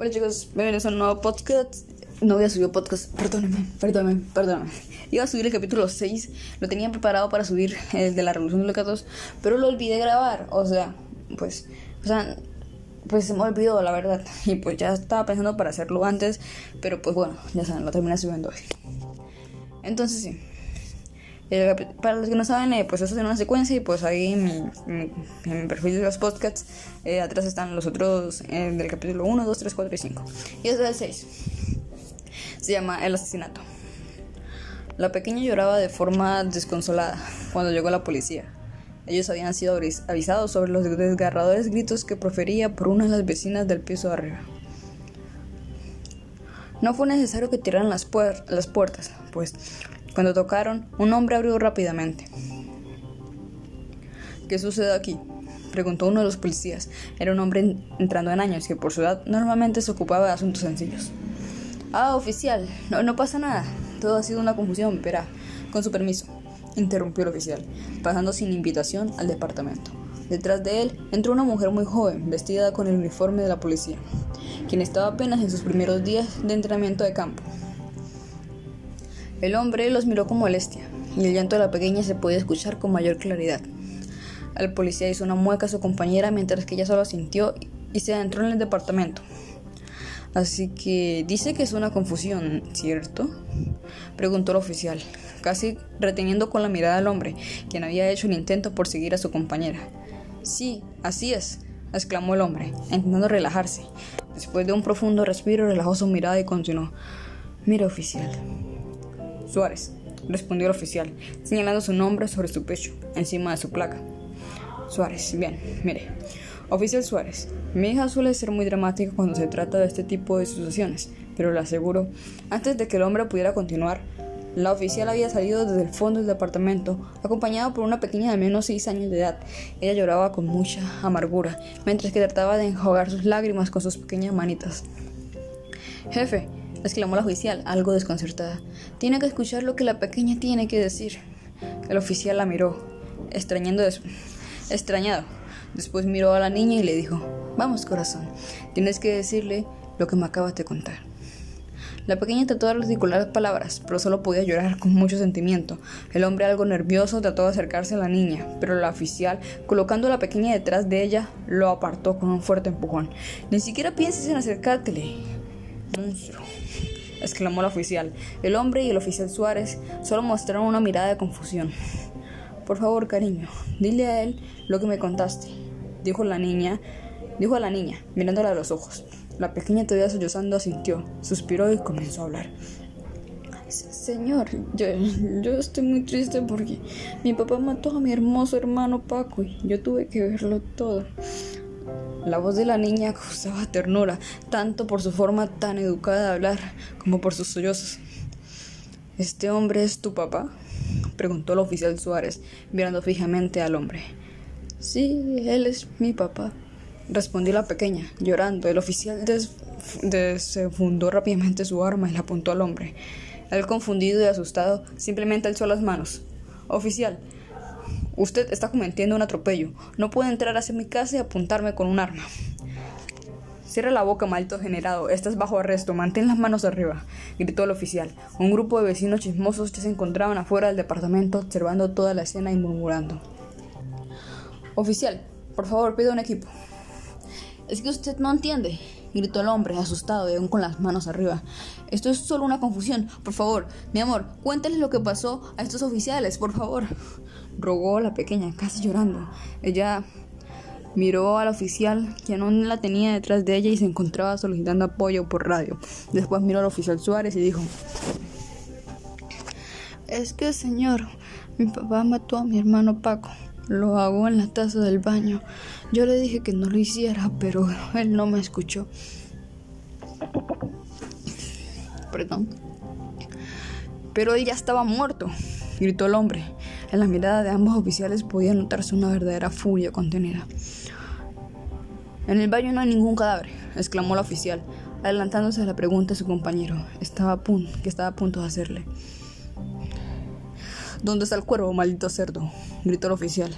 Hola chicos, bienvenidos a un nuevo podcast. No había subido podcast, perdónenme, perdónenme, perdónenme. Iba a subir el capítulo 6, lo tenía preparado para subir el de la Revolución de los Gatos, pero lo olvidé grabar. O sea, pues, o sea, pues se me olvidó la verdad. Y pues ya estaba pensando para hacerlo antes, pero pues bueno, ya saben, lo terminé subiendo hoy. Entonces sí. Para los que no saben, eh, pues eso es una secuencia y pues ahí en mi, perfil de los podcasts, eh, atrás están los otros eh, del capítulo 1, 2, 3, 4 y 5. Y es el 6. Se llama El asesinato. La pequeña lloraba de forma desconsolada cuando llegó la policía. Ellos habían sido avisados sobre los desgarradores gritos que profería por una de las vecinas del piso de arriba. No fue necesario que tiraran las, las puertas, pues cuando tocaron, un hombre abrió rápidamente. ¿Qué sucede aquí? preguntó uno de los policías. Era un hombre entrando en años que por su edad normalmente se ocupaba de asuntos sencillos. Ah, oficial, no, no pasa nada. Todo ha sido una confusión, verá. Con su permiso, interrumpió el oficial, pasando sin invitación al departamento. Detrás de él entró una mujer muy joven, vestida con el uniforme de la policía, quien estaba apenas en sus primeros días de entrenamiento de campo. El hombre los miró con molestia, y el llanto de la pequeña se podía escuchar con mayor claridad. El policía hizo una mueca a su compañera mientras que ella solo sintió y se adentró en el departamento. Así que dice que es una confusión, ¿cierto? Preguntó el oficial, casi reteniendo con la mirada al hombre, quien había hecho el intento por seguir a su compañera. Sí, así es, exclamó el hombre, intentando relajarse. Después de un profundo respiro, relajó su mirada y continuó. Mira, oficial. Suárez, respondió el oficial, señalando su nombre sobre su pecho, encima de su placa. Suárez, bien, mire. Oficial Suárez, mi hija suele ser muy dramática cuando se trata de este tipo de situaciones, pero le aseguro, antes de que el hombre pudiera continuar, la oficial había salido desde el fondo del departamento, acompañada por una pequeña de menos seis años de edad. Ella lloraba con mucha amargura, mientras que trataba de enjuagar sus lágrimas con sus pequeñas manitas. Jefe, exclamó la oficial, algo desconcertada, tiene que escuchar lo que la pequeña tiene que decir. El oficial la miró, extrañando extrañado. Después miró a la niña y le dijo, vamos corazón, tienes que decirle lo que me acabas de contar. La pequeña trató de articular las palabras, pero solo podía llorar con mucho sentimiento. El hombre, algo nervioso, trató de acercarse a la niña, pero la oficial, colocando a la pequeña detrás de ella, lo apartó con un fuerte empujón. Ni siquiera pienses en acercártele. Monstruo, exclamó la oficial. El hombre y el oficial Suárez solo mostraron una mirada de confusión. Por favor, cariño, dile a él lo que me contaste, dijo la niña, dijo a la niña, mirándola a los ojos. La pequeña todavía sollozando asintió, suspiró y comenzó a hablar. Señor, yo, yo estoy muy triste porque mi papá mató a mi hermoso hermano Paco y yo tuve que verlo todo. La voz de la niña causaba ternura, tanto por su forma tan educada de hablar como por sus sollozos. ¿Este hombre es tu papá? preguntó el oficial Suárez, mirando fijamente al hombre. Sí, él es mi papá, respondió la pequeña, llorando. El oficial desfundó rápidamente su arma y la apuntó al hombre. Él, confundido y asustado, simplemente alzó las manos. Oficial, usted está cometiendo un atropello. No puede entrar hacia mi casa y apuntarme con un arma. Cierra la boca, maldito generado. Estás bajo arresto. Mantén las manos arriba, gritó el oficial. Un grupo de vecinos chismosos ya se encontraban afuera del departamento observando toda la escena y murmurando. Oficial, por favor, pida un equipo. Es que usted no entiende, gritó el hombre, asustado y aún con las manos arriba. Esto es solo una confusión. Por favor, mi amor, cuéntale lo que pasó a estos oficiales, por favor. Rogó la pequeña, casi llorando. Ella Miró al oficial, que aún la tenía detrás de ella y se encontraba solicitando apoyo por radio. Después miró al oficial Suárez y dijo, Es que, señor, mi papá mató a mi hermano Paco. Lo hago en la taza del baño. Yo le dije que no lo hiciera, pero él no me escuchó. Perdón. Pero él ya estaba muerto, gritó el hombre. En la mirada de ambos oficiales podía notarse una verdadera furia contenida. En el baño no hay ningún cadáver, exclamó la oficial, adelantándose a la pregunta de su compañero, estaba a punto, que estaba a punto de hacerle. ¿Dónde está el cuervo, maldito cerdo? gritó el oficial.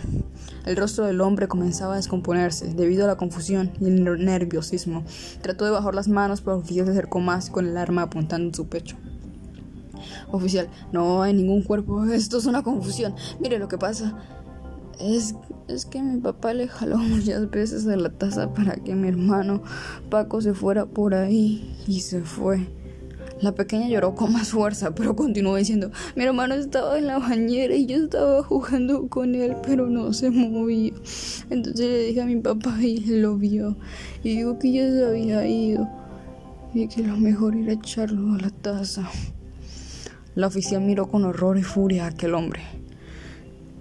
El rostro del hombre comenzaba a descomponerse debido a la confusión y el nerviosismo. Trató de bajar las manos, pero el oficial se acercó más con el arma apuntando en su pecho. Oficial, no hay ningún cuerpo. Esto es una confusión. Mire lo que pasa. Es, es que mi papá le jaló muchas veces a la taza para que mi hermano Paco se fuera por ahí y se fue. La pequeña lloró con más fuerza, pero continuó diciendo, mi hermano estaba en la bañera y yo estaba jugando con él, pero no se movía. Entonces le dije a mi papá y lo vio. Y dijo que ya se había ido y que lo mejor era echarlo a la taza. La oficial miró con horror y furia a aquel hombre.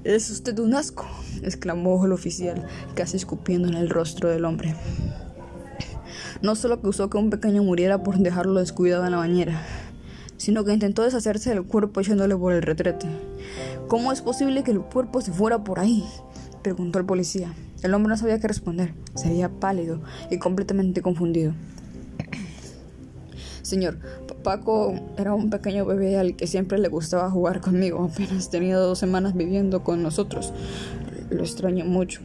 Es usted un asco, exclamó el oficial, casi escupiendo en el rostro del hombre. No solo causó que un pequeño muriera por dejarlo descuidado en la bañera, sino que intentó deshacerse del cuerpo echándole por el retrete. ¿Cómo es posible que el cuerpo se fuera por ahí? preguntó el policía. El hombre no sabía qué responder. Se veía pálido y completamente confundido. Señor, Paco era un pequeño bebé al que siempre le gustaba jugar conmigo. Apenas tenía dos semanas viviendo con nosotros. Lo extraño mucho.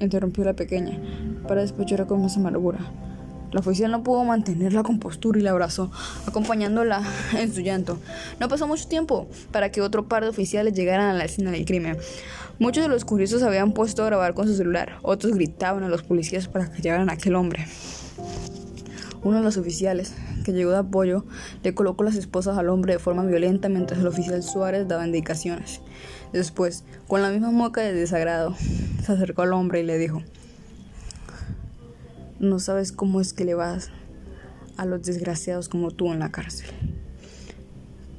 interrumpió la pequeña, para después con más amargura. La oficial no pudo mantener la compostura y la abrazó, acompañándola en su llanto. No pasó mucho tiempo para que otro par de oficiales llegaran a la escena del crimen. Muchos de los curiosos habían puesto a grabar con su celular, otros gritaban a los policías para que llevaran a aquel hombre. Uno de los oficiales, que llegó de apoyo, le colocó las esposas al hombre de forma violenta mientras el oficial Suárez daba indicaciones. Después, con la misma mueca de desagrado, se acercó al hombre y le dijo, no sabes cómo es que le vas a los desgraciados como tú en la cárcel.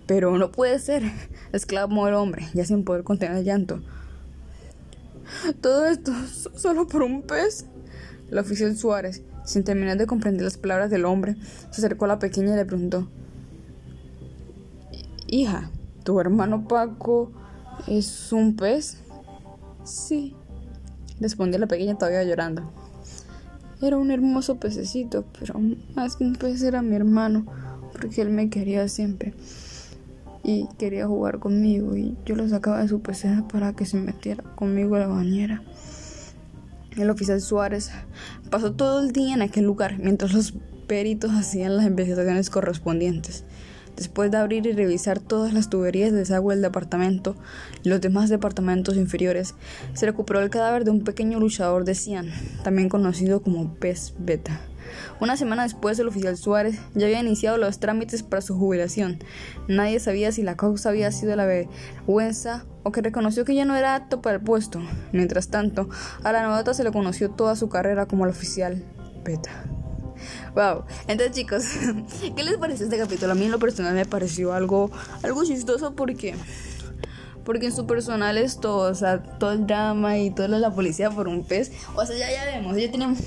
Pero no puede ser, exclamó el hombre, ya sin poder contener el llanto. Todo esto solo por un pez. El oficial Suárez, sin terminar de comprender las palabras del hombre, se acercó a la pequeña y le preguntó, Hija, ¿tu hermano Paco es un pez? Sí, respondió la pequeña todavía llorando. Era un hermoso pececito, pero más que un pez era mi hermano, porque él me quería siempre y quería jugar conmigo y yo lo sacaba de su pecera para que se metiera conmigo a la bañera. El oficial Suárez pasó todo el día en aquel lugar mientras los peritos hacían las investigaciones correspondientes. Después de abrir y revisar todas las tuberías de desagüe del departamento y los demás departamentos inferiores, se recuperó el cadáver de un pequeño luchador de Cian, también conocido como pez beta. Una semana después, el oficial Suárez ya había iniciado los trámites para su jubilación. Nadie sabía si la causa había sido la vergüenza o que reconoció que ya no era apto para el puesto. Mientras tanto, a la novata se le conoció toda su carrera como el oficial beta. Wow. Entonces, chicos, ¿qué les pareció este capítulo? A mí en lo personal me pareció algo, algo chistoso porque porque en su personal esto, o sea, todo el drama y toda la policía por un pez, o sea, ya ya vemos, ya tenemos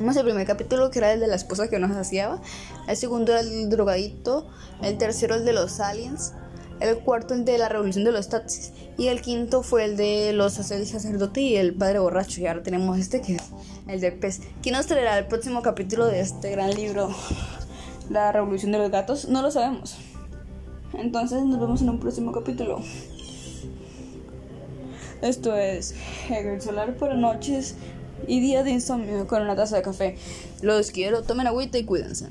el primer capítulo que era el de la esposa que nos hacía, el segundo era el drogadito, el tercero el de los aliens, el cuarto el de la revolución de los taxis y el quinto fue el de los el sacerdote y el padre borracho y ahora tenemos este que es el de pez. ¿Quién nos traerá el próximo capítulo de este gran libro? La revolución de los gatos, no lo sabemos. Entonces nos vemos en un próximo capítulo. Esto es Hegel Solar por noches y día de insomnio con una taza de café. Los quiero, tomen agüita y cuídense.